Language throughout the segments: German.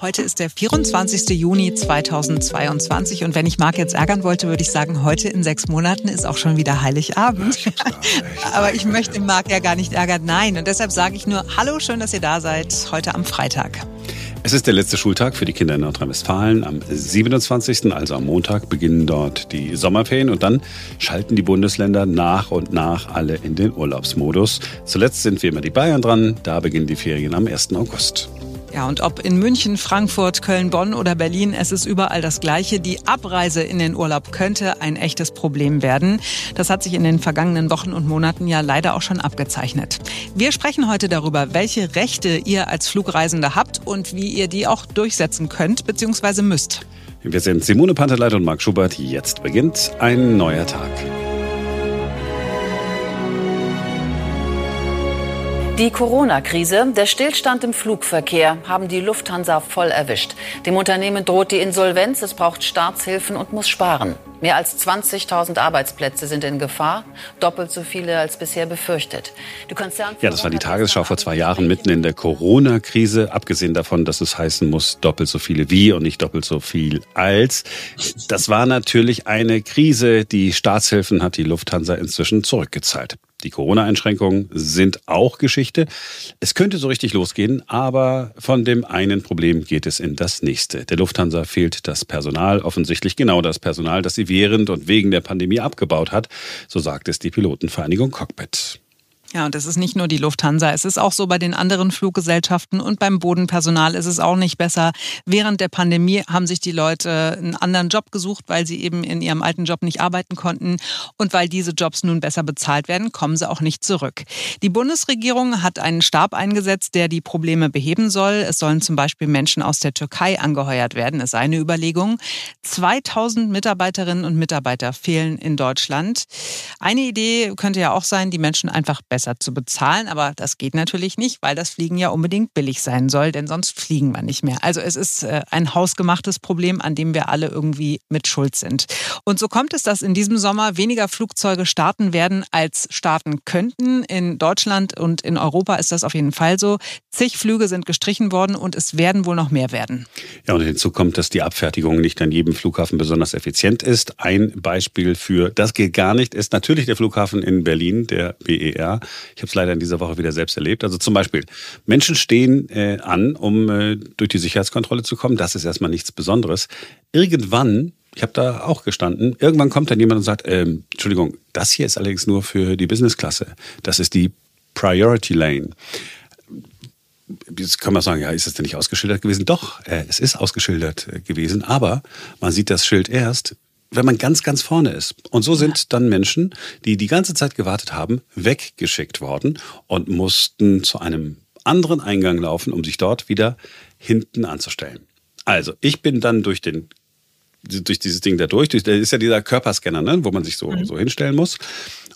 Heute ist der 24. Juni 2022 und wenn ich Marc jetzt ärgern wollte, würde ich sagen, heute in sechs Monaten ist auch schon wieder Heiligabend. Aber ich möchte Marc ja gar nicht ärgern. Nein, und deshalb sage ich nur Hallo, schön, dass ihr da seid, heute am Freitag. Es ist der letzte Schultag für die Kinder in Nordrhein-Westfalen. Am 27., also am Montag, beginnen dort die Sommerferien und dann schalten die Bundesländer nach und nach alle in den Urlaubsmodus. Zuletzt sind wie immer die Bayern dran. Da beginnen die Ferien am 1. August. Ja, und ob in München, Frankfurt, Köln, Bonn oder Berlin, es ist überall das Gleiche. Die Abreise in den Urlaub könnte ein echtes Problem werden. Das hat sich in den vergangenen Wochen und Monaten ja leider auch schon abgezeichnet. Wir sprechen heute darüber, welche Rechte ihr als Flugreisender habt und wie ihr die auch durchsetzen könnt bzw. müsst. Wir sind Simone Panteleit und Marc Schubert. Jetzt beginnt ein neuer Tag. Die Corona-Krise, der Stillstand im Flugverkehr haben die Lufthansa voll erwischt. Dem Unternehmen droht die Insolvenz, es braucht Staatshilfen und muss sparen. Mehr als 20.000 Arbeitsplätze sind in Gefahr, doppelt so viele als bisher befürchtet. ja, das war die Tagesschau vor zwei Jahren mitten in der Corona-Krise. Abgesehen davon, dass es heißen muss, doppelt so viele wie und nicht doppelt so viel als. Das war natürlich eine Krise. Die Staatshilfen hat die Lufthansa inzwischen zurückgezahlt. Die Corona-Einschränkungen sind auch Geschichte. Es könnte so richtig losgehen, aber von dem einen Problem geht es in das nächste. Der Lufthansa fehlt das Personal, offensichtlich genau das Personal, das sie während und wegen der Pandemie abgebaut hat, so sagt es die Pilotenvereinigung Cockpit. Ja, und es ist nicht nur die Lufthansa, es ist auch so bei den anderen Fluggesellschaften und beim Bodenpersonal ist es auch nicht besser. Während der Pandemie haben sich die Leute einen anderen Job gesucht, weil sie eben in ihrem alten Job nicht arbeiten konnten und weil diese Jobs nun besser bezahlt werden, kommen sie auch nicht zurück. Die Bundesregierung hat einen Stab eingesetzt, der die Probleme beheben soll. Es sollen zum Beispiel Menschen aus der Türkei angeheuert werden, ist eine Überlegung. 2000 Mitarbeiterinnen und Mitarbeiter fehlen in Deutschland. Eine Idee könnte ja auch sein, die Menschen einfach besser besser zu bezahlen. Aber das geht natürlich nicht, weil das Fliegen ja unbedingt billig sein soll, denn sonst fliegen wir nicht mehr. Also es ist äh, ein hausgemachtes Problem, an dem wir alle irgendwie mit Schuld sind. Und so kommt es, dass in diesem Sommer weniger Flugzeuge starten werden, als starten könnten. In Deutschland und in Europa ist das auf jeden Fall so. Zig Flüge sind gestrichen worden und es werden wohl noch mehr werden. Ja, und hinzu kommt, dass die Abfertigung nicht an jedem Flughafen besonders effizient ist. Ein Beispiel für das geht gar nicht ist natürlich der Flughafen in Berlin, der BER. Ich habe es leider in dieser Woche wieder selbst erlebt. Also zum Beispiel, Menschen stehen äh, an, um äh, durch die Sicherheitskontrolle zu kommen. Das ist erstmal nichts Besonderes. Irgendwann ich habe da auch gestanden. Irgendwann kommt dann jemand und sagt, ähm, Entschuldigung, das hier ist allerdings nur für die Businessklasse. Das ist die Priority Lane. Jetzt kann man sagen, ja, ist das denn nicht ausgeschildert gewesen? Doch, äh, es ist ausgeschildert äh, gewesen, aber man sieht das Schild erst, wenn man ganz, ganz vorne ist. Und so sind dann Menschen, die die ganze Zeit gewartet haben, weggeschickt worden und mussten zu einem anderen Eingang laufen, um sich dort wieder hinten anzustellen. Also, ich bin dann durch den durch dieses Ding da durch, das ist ja dieser Körperscanner, ne, wo man sich so, mhm. so hinstellen muss.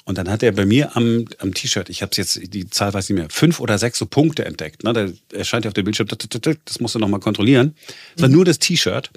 Und dann hat er bei mir am, am T-Shirt, ich habe es jetzt, die Zahl weiß nicht mehr, fünf oder sechs so Punkte entdeckt. Ne? Da erscheint ja auf dem Bildschirm, das musst du nochmal kontrollieren. Das war mhm. nur das T-Shirt.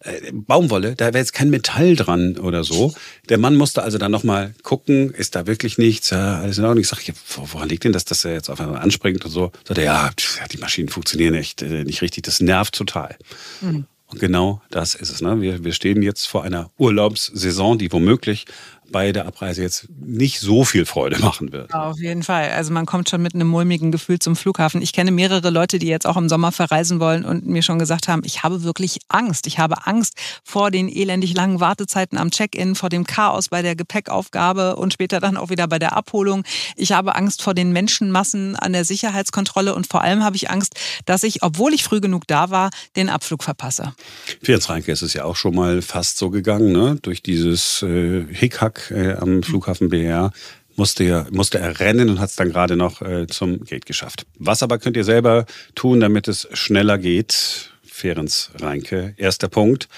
Äh, Baumwolle, da wäre jetzt kein Metall dran oder so. Der Mann musste also dann nochmal gucken, ist da wirklich nichts, ja, alles in Ordnung. Ich sage, ja, woran liegt denn das, dass er jetzt auf einmal anspringt und so? Sagt er, ja, die Maschinen funktionieren echt äh, nicht richtig, das nervt total. Mhm. Und genau das ist es. Ne? Wir, wir stehen jetzt vor einer Urlaubssaison, die womöglich bei der Abreise jetzt nicht so viel Freude machen wird. Auf jeden Fall. Also man kommt schon mit einem mulmigen Gefühl zum Flughafen. Ich kenne mehrere Leute, die jetzt auch im Sommer verreisen wollen und mir schon gesagt haben, ich habe wirklich Angst. Ich habe Angst vor den elendig langen Wartezeiten am Check-in, vor dem Chaos bei der Gepäckaufgabe und später dann auch wieder bei der Abholung. Ich habe Angst vor den Menschenmassen an der Sicherheitskontrolle und vor allem habe ich Angst, dass ich, obwohl ich früh genug da war, den Abflug verpasse. Für Jens Reinke ist es ja auch schon mal fast so gegangen, ne? durch dieses äh, Hickhack äh, am Flughafen BR musste er, musste er rennen und hat es dann gerade noch äh, zum Gate geschafft. Was aber könnt ihr selber tun, damit es schneller geht? Ferenc Reinke, erster Punkt.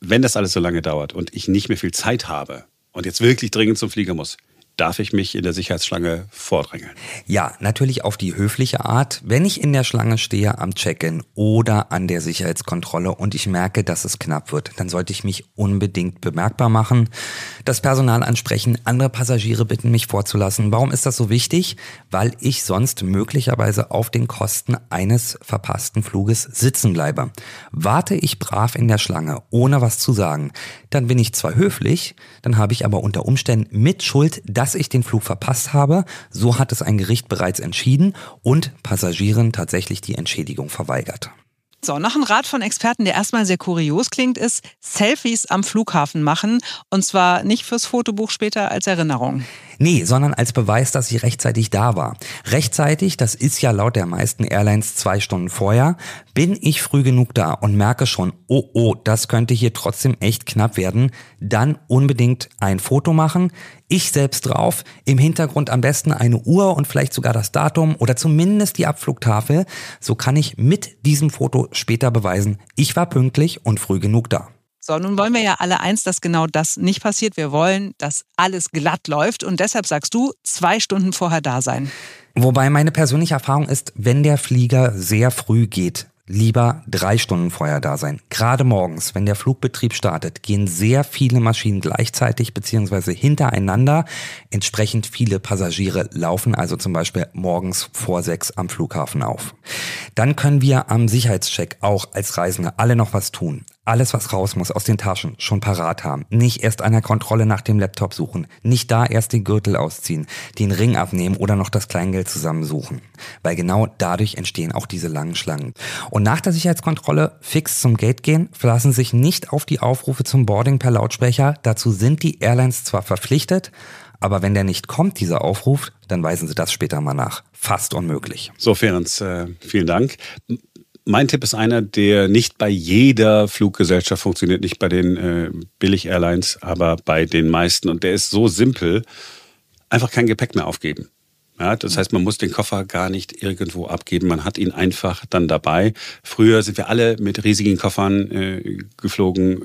Wenn das alles so lange dauert und ich nicht mehr viel Zeit habe und jetzt wirklich dringend zum Flieger muss, darf ich mich in der Sicherheitsschlange vordrängeln? Ja, natürlich auf die höfliche Art. Wenn ich in der Schlange stehe am Check-in oder an der Sicherheitskontrolle und ich merke, dass es knapp wird, dann sollte ich mich unbedingt bemerkbar machen, das Personal ansprechen, andere Passagiere bitten, mich vorzulassen. Warum ist das so wichtig? Weil ich sonst möglicherweise auf den Kosten eines verpassten Fluges sitzen bleibe. Warte ich brav in der Schlange, ohne was zu sagen, dann bin ich zwar höflich, dann habe ich aber unter Umständen mit Schuld, dass ich den Flug verpasst habe. So hat es ein Gericht bereits entschieden und Passagieren tatsächlich die Entschädigung verweigert. So, noch ein Rat von Experten, der erstmal sehr kurios klingt, ist Selfies am Flughafen machen. Und zwar nicht fürs Fotobuch später als Erinnerung. Nee, sondern als Beweis, dass sie rechtzeitig da war. Rechtzeitig, das ist ja laut der meisten Airlines zwei Stunden vorher, bin ich früh genug da und merke schon, oh oh, das könnte hier trotzdem echt knapp werden, dann unbedingt ein Foto machen, ich selbst drauf, im Hintergrund am besten eine Uhr und vielleicht sogar das Datum oder zumindest die Abflugtafel, so kann ich mit diesem Foto später beweisen, ich war pünktlich und früh genug da. So, nun wollen wir ja alle eins, dass genau das nicht passiert. Wir wollen, dass alles glatt läuft und deshalb sagst du, zwei Stunden vorher da sein. Wobei meine persönliche Erfahrung ist, wenn der Flieger sehr früh geht, lieber drei Stunden vorher da sein. Gerade morgens, wenn der Flugbetrieb startet, gehen sehr viele Maschinen gleichzeitig beziehungsweise hintereinander. Entsprechend viele Passagiere laufen also zum Beispiel morgens vor sechs am Flughafen auf. Dann können wir am Sicherheitscheck auch als Reisende alle noch was tun alles, was raus muss aus den Taschen, schon parat haben. Nicht erst einer Kontrolle nach dem Laptop suchen. Nicht da erst den Gürtel ausziehen, den Ring abnehmen oder noch das Kleingeld zusammensuchen. Weil genau dadurch entstehen auch diese langen Schlangen. Und nach der Sicherheitskontrolle fix zum Gate gehen, verlassen sich nicht auf die Aufrufe zum Boarding per Lautsprecher. Dazu sind die Airlines zwar verpflichtet, aber wenn der nicht kommt, dieser Aufruf, dann weisen sie das später mal nach. Fast unmöglich. So, Ferenc, äh, vielen Dank. Mein Tipp ist einer, der nicht bei jeder Fluggesellschaft funktioniert, nicht bei den äh, Billig-Airlines, aber bei den meisten. Und der ist so simpel, einfach kein Gepäck mehr aufgeben. Ja, das heißt, man muss den Koffer gar nicht irgendwo abgeben. Man hat ihn einfach dann dabei. Früher sind wir alle mit riesigen Koffern äh, geflogen.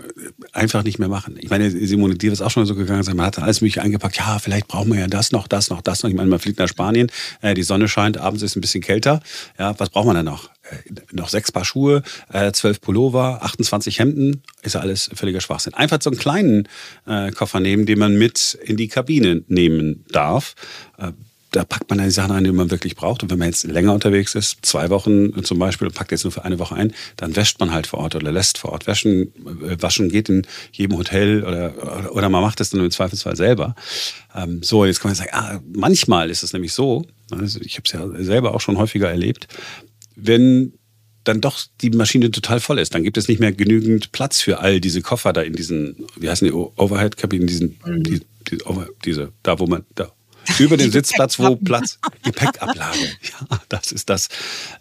Einfach nicht mehr machen. Ich meine, Simone, dir ist auch schon so gegangen. Man hat alles Mögliche eingepackt. Ja, vielleicht brauchen wir ja das noch, das noch, das noch. Ich meine, man fliegt nach Spanien. Äh, die Sonne scheint, abends ist es ein bisschen kälter. Ja, was braucht man dann noch? noch sechs Paar Schuhe, äh, zwölf Pullover, 28 Hemden, ist ja alles völliger Schwachsinn. Einfach so einen kleinen äh, Koffer nehmen, den man mit in die Kabine nehmen darf. Äh, da packt man dann die Sachen ein, die man wirklich braucht. Und wenn man jetzt länger unterwegs ist, zwei Wochen zum Beispiel, und packt jetzt nur für eine Woche ein, dann wäscht man halt vor Ort oder lässt vor Ort waschen. Waschen geht in jedem Hotel oder, oder man macht es dann im Zweifelsfall selber. Ähm, so, jetzt kann man sagen, ah, manchmal ist es nämlich so, also ich habe es ja selber auch schon häufiger erlebt, wenn dann doch die Maschine total voll ist. Dann gibt es nicht mehr genügend Platz für all diese Koffer da in diesen, wie heißen die, Overhead-Kabinen, diesen, mhm. die, die, diese, da wo man, da, über den Sitzplatz, wo Platz, Gepäckablage. Ja, das ist das,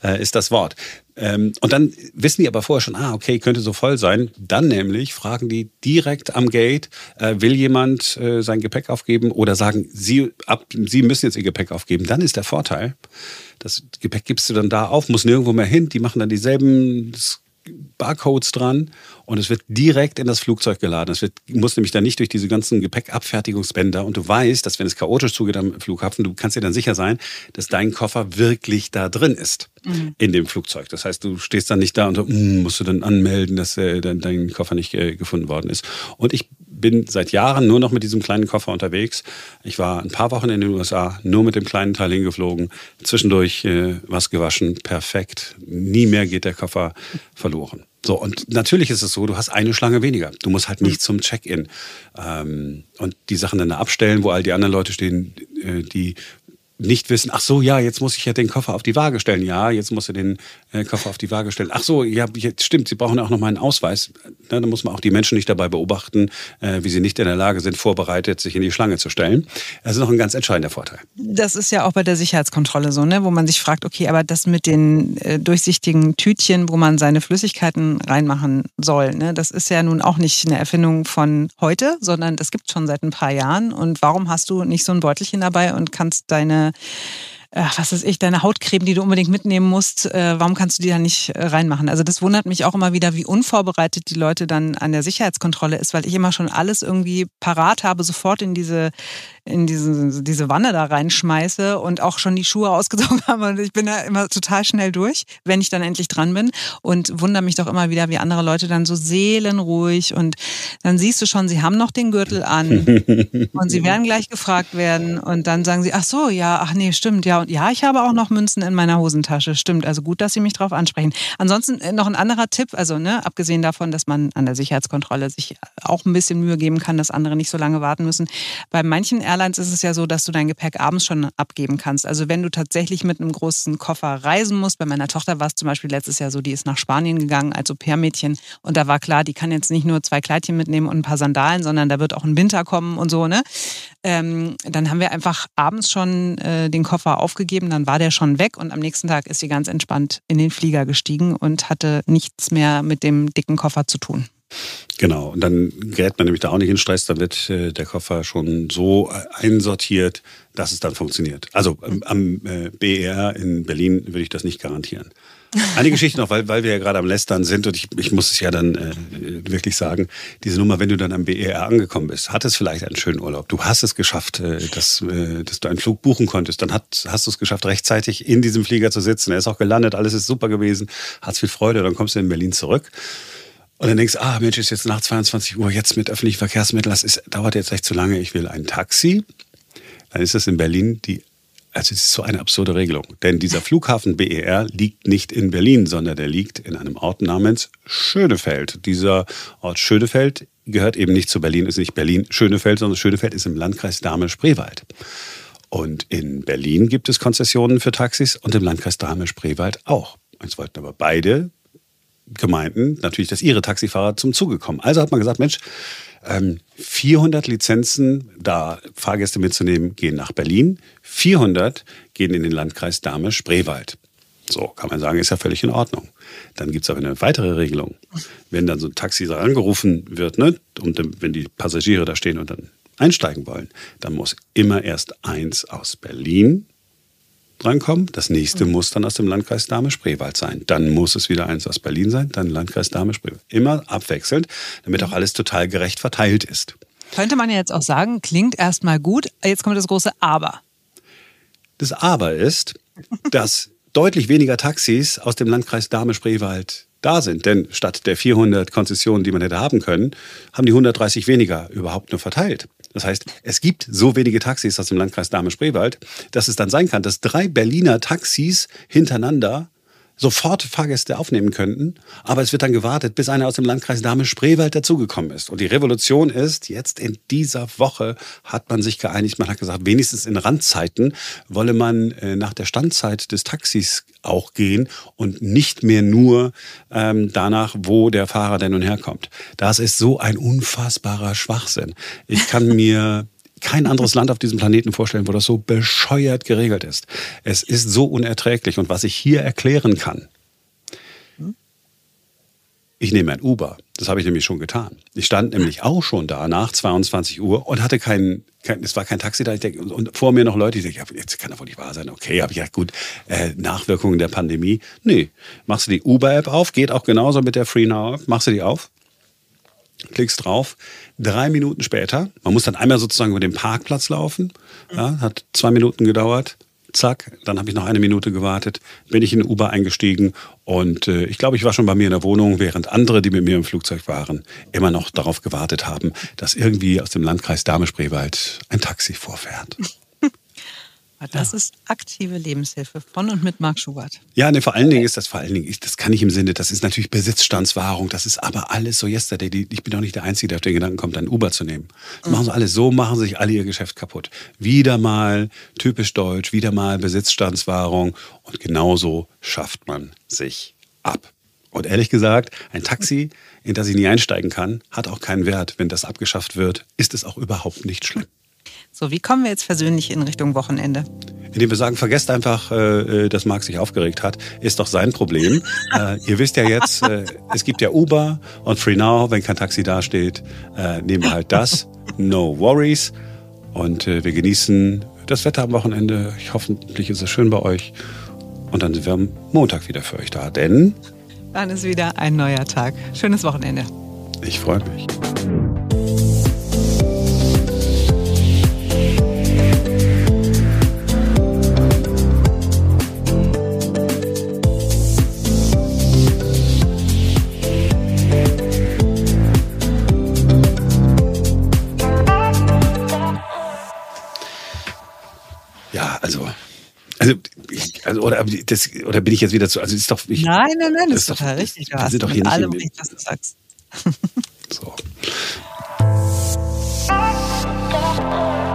äh, ist das Wort. Ähm, und dann wissen die aber vorher schon, ah, okay, könnte so voll sein. Dann nämlich fragen die direkt am Gate, äh, will jemand äh, sein Gepäck aufgeben oder sagen, sie, ab, sie müssen jetzt ihr Gepäck aufgeben. Dann ist der Vorteil, das Gepäck gibst du dann da auf, muss nirgendwo mehr hin. Die machen dann dieselben Barcodes dran und es wird direkt in das Flugzeug geladen. Es wird, muss nämlich dann nicht durch diese ganzen Gepäckabfertigungsbänder und du weißt, dass wenn es chaotisch zugeht am Flughafen, du kannst dir dann sicher sein, dass dein Koffer wirklich da drin ist mhm. in dem Flugzeug. Das heißt, du stehst dann nicht da und so, mm, musst du dann anmelden, dass äh, dein, dein, Koffer nicht äh, gefunden worden ist. Und ich bin seit Jahren nur noch mit diesem kleinen Koffer unterwegs. Ich war ein paar Wochen in den USA nur mit dem kleinen Teil hingeflogen, zwischendurch äh, was gewaschen, perfekt. Nie mehr geht der Koffer verloren. So, und natürlich ist es so, du hast eine Schlange weniger. Du musst halt nicht zum Check-in. Ähm, und die Sachen dann abstellen, wo all die anderen Leute stehen, äh, die nicht wissen, ach so, ja, jetzt muss ich ja den Koffer auf die Waage stellen. Ja, jetzt musst du den Koffer auf die Waage stellen. Ach so, ja, jetzt stimmt, sie brauchen auch noch mal einen Ausweis. Ja, da muss man auch die Menschen nicht dabei beobachten, äh, wie sie nicht in der Lage sind, vorbereitet, sich in die Schlange zu stellen. Das ist noch ein ganz entscheidender Vorteil. Das ist ja auch bei der Sicherheitskontrolle so, ne? wo man sich fragt, okay, aber das mit den äh, durchsichtigen Tütchen, wo man seine Flüssigkeiten reinmachen soll, ne? das ist ja nun auch nicht eine Erfindung von heute, sondern das gibt es schon seit ein paar Jahren. Und warum hast du nicht so ein Beutelchen dabei und kannst deine äh, was ist ich, deine Hautcreme, die du unbedingt mitnehmen musst, äh, warum kannst du die da nicht äh, reinmachen? Also das wundert mich auch immer wieder, wie unvorbereitet die Leute dann an der Sicherheitskontrolle ist, weil ich immer schon alles irgendwie parat habe, sofort in diese in diese, diese Wanne da reinschmeiße und auch schon die Schuhe ausgezogen habe. Und ich bin da immer total schnell durch, wenn ich dann endlich dran bin. Und wundere mich doch immer wieder, wie andere Leute dann so seelenruhig und dann siehst du schon, sie haben noch den Gürtel an und sie werden gleich gefragt werden und dann sagen sie, ach so, ja, ach nee, stimmt, ja. Und ja, ich habe auch noch Münzen in meiner Hosentasche. Stimmt, also gut, dass Sie mich darauf ansprechen. Ansonsten äh, noch ein anderer Tipp, also ne, abgesehen davon, dass man an der Sicherheitskontrolle sich auch ein bisschen Mühe geben kann, dass andere nicht so lange warten müssen. Bei manchen Airlines ist es ja so, dass du dein Gepäck abends schon abgeben kannst. Also wenn du tatsächlich mit einem großen Koffer reisen musst, bei meiner Tochter war es zum Beispiel letztes Jahr so, die ist nach Spanien gegangen als Au-pair-Mädchen und da war klar, die kann jetzt nicht nur zwei Kleidchen mitnehmen und ein paar Sandalen, sondern da wird auch ein Winter kommen und so, ne? Ähm, dann haben wir einfach abends schon äh, den Koffer aufgegeben, dann war der schon weg und am nächsten Tag ist sie ganz entspannt in den Flieger gestiegen und hatte nichts mehr mit dem dicken Koffer zu tun. Genau, und dann gerät man nämlich da auch nicht in Stress, dann wird äh, der Koffer schon so äh, einsortiert, dass es dann funktioniert. Also ähm, am äh, BER in Berlin würde ich das nicht garantieren. Eine Geschichte noch, weil, weil wir ja gerade am Lästern sind und ich, ich muss es ja dann äh, wirklich sagen, diese Nummer, wenn du dann am BER angekommen bist, hattest vielleicht einen schönen Urlaub. Du hast es geschafft, äh, dass, äh, dass du einen Flug buchen konntest. Dann hat, hast du es geschafft, rechtzeitig in diesem Flieger zu sitzen. Er ist auch gelandet, alles ist super gewesen, hat viel Freude. Dann kommst du in Berlin zurück. Und dann denkst ah Mensch, ist jetzt nach 22 Uhr, jetzt mit öffentlichen Verkehrsmitteln, das ist, dauert jetzt echt zu lange, ich will ein Taxi. Dann ist das in Berlin die also es ist so eine absurde Regelung. Denn dieser Flughafen BER liegt nicht in Berlin, sondern der liegt in einem Ort namens Schönefeld. Dieser Ort Schönefeld gehört eben nicht zu Berlin, ist nicht Berlin-Schönefeld, sondern Schönefeld ist im Landkreis Dahme-Spreewald. Und in Berlin gibt es Konzessionen für Taxis und im Landkreis Dahme-Spreewald auch. Jetzt wollten aber beide Gemeinden natürlich, dass ihre Taxifahrer zum Zuge kommen. Also hat man gesagt, Mensch, 400 ähm, Lizenzen, da Fahrgäste mitzunehmen, gehen nach Berlin. 400 gehen in den Landkreis Dahme-Spreewald. So kann man sagen, ist ja völlig in Ordnung. Dann gibt es aber eine weitere Regelung. Wenn dann so ein Taxi angerufen wird, ne, und wenn die Passagiere da stehen und dann einsteigen wollen, dann muss immer erst eins aus Berlin drankommen. Das nächste muss dann aus dem Landkreis Dahme-Spreewald sein. Dann muss es wieder eins aus Berlin sein, dann Landkreis Dahme-Spreewald. Immer abwechselnd, damit auch alles total gerecht verteilt ist. Könnte man ja jetzt auch sagen, klingt erstmal gut. Jetzt kommt das große Aber. Das Aber ist, dass deutlich weniger Taxis aus dem Landkreis Dahme-Spreewald da sind. Denn statt der 400 Konzessionen, die man hätte haben können, haben die 130 weniger überhaupt nur verteilt. Das heißt, es gibt so wenige Taxis aus dem Landkreis Dahme-Spreewald, dass es dann sein kann, dass drei Berliner Taxis hintereinander sofort Fahrgäste aufnehmen könnten. Aber es wird dann gewartet, bis einer aus dem Landkreis Dahme-Spreewald dazugekommen ist. Und die Revolution ist, jetzt in dieser Woche hat man sich geeinigt, man hat gesagt, wenigstens in Randzeiten wolle man äh, nach der Standzeit des Taxis auch gehen und nicht mehr nur ähm, danach, wo der Fahrer denn nun herkommt. Das ist so ein unfassbarer Schwachsinn. Ich kann mir kein anderes Land auf diesem Planeten vorstellen, wo das so bescheuert geregelt ist. Es ist so unerträglich. Und was ich hier erklären kann, ich nehme ein Uber. Das habe ich nämlich schon getan. Ich stand nämlich auch schon da nach 22 Uhr und hatte keinen, kein, es war kein Taxi da. Ich denke, und vor mir noch Leute, die denken, jetzt kann das wohl nicht wahr sein. Okay, habe ich ja gut, äh, Nachwirkungen der Pandemie. Nee, machst du die Uber-App auf, geht auch genauso mit der Free Now App, machst du die auf, klickst drauf. Drei Minuten später, man muss dann einmal sozusagen über den Parkplatz laufen, ja, hat zwei Minuten gedauert, zack, dann habe ich noch eine Minute gewartet, bin ich in den Uber eingestiegen und äh, ich glaube, ich war schon bei mir in der Wohnung, während andere, die mit mir im Flugzeug waren, immer noch darauf gewartet haben, dass irgendwie aus dem Landkreis Dahme-Spreewald ein Taxi vorfährt. Das ja. ist aktive Lebenshilfe von und mit Marc Schubert. Ja, ne, vor allen Dingen ist das vor allen Dingen, das kann ich im Sinne, das ist natürlich Besitzstandswahrung, das ist aber alles so yesterday. Ich bin auch nicht der Einzige, der auf den Gedanken kommt, ein Uber zu nehmen. Das mhm. machen sie alles so, machen sich alle ihr Geschäft kaputt. Wieder mal typisch deutsch, wieder mal Besitzstandswahrung und genauso schafft man sich ab. Und ehrlich gesagt, ein Taxi, in das ich nie einsteigen kann, hat auch keinen Wert. Wenn das abgeschafft wird, ist es auch überhaupt nicht schlimm. So, wie kommen wir jetzt persönlich in Richtung Wochenende? Indem wir sagen, vergesst einfach, äh, dass Marc sich aufgeregt hat, ist doch sein Problem. äh, ihr wisst ja jetzt, äh, es gibt ja Uber und Free Now, wenn kein Taxi dasteht, äh, nehmen wir halt das. No worries. Und äh, wir genießen das Wetter am Wochenende. Ich hoffentlich ist es schön bei euch. Und dann sind wir am Montag wieder für euch da. Denn dann ist wieder ein neuer Tag. Schönes Wochenende. Ich freue mich. Ja, also. Also, ich, also oder, das, oder bin ich jetzt wieder zu. Also ist doch, ich, nein, nein, nein, das ist total doch, richtig. Du hast doch hier mit allem recht, was du sagst. so.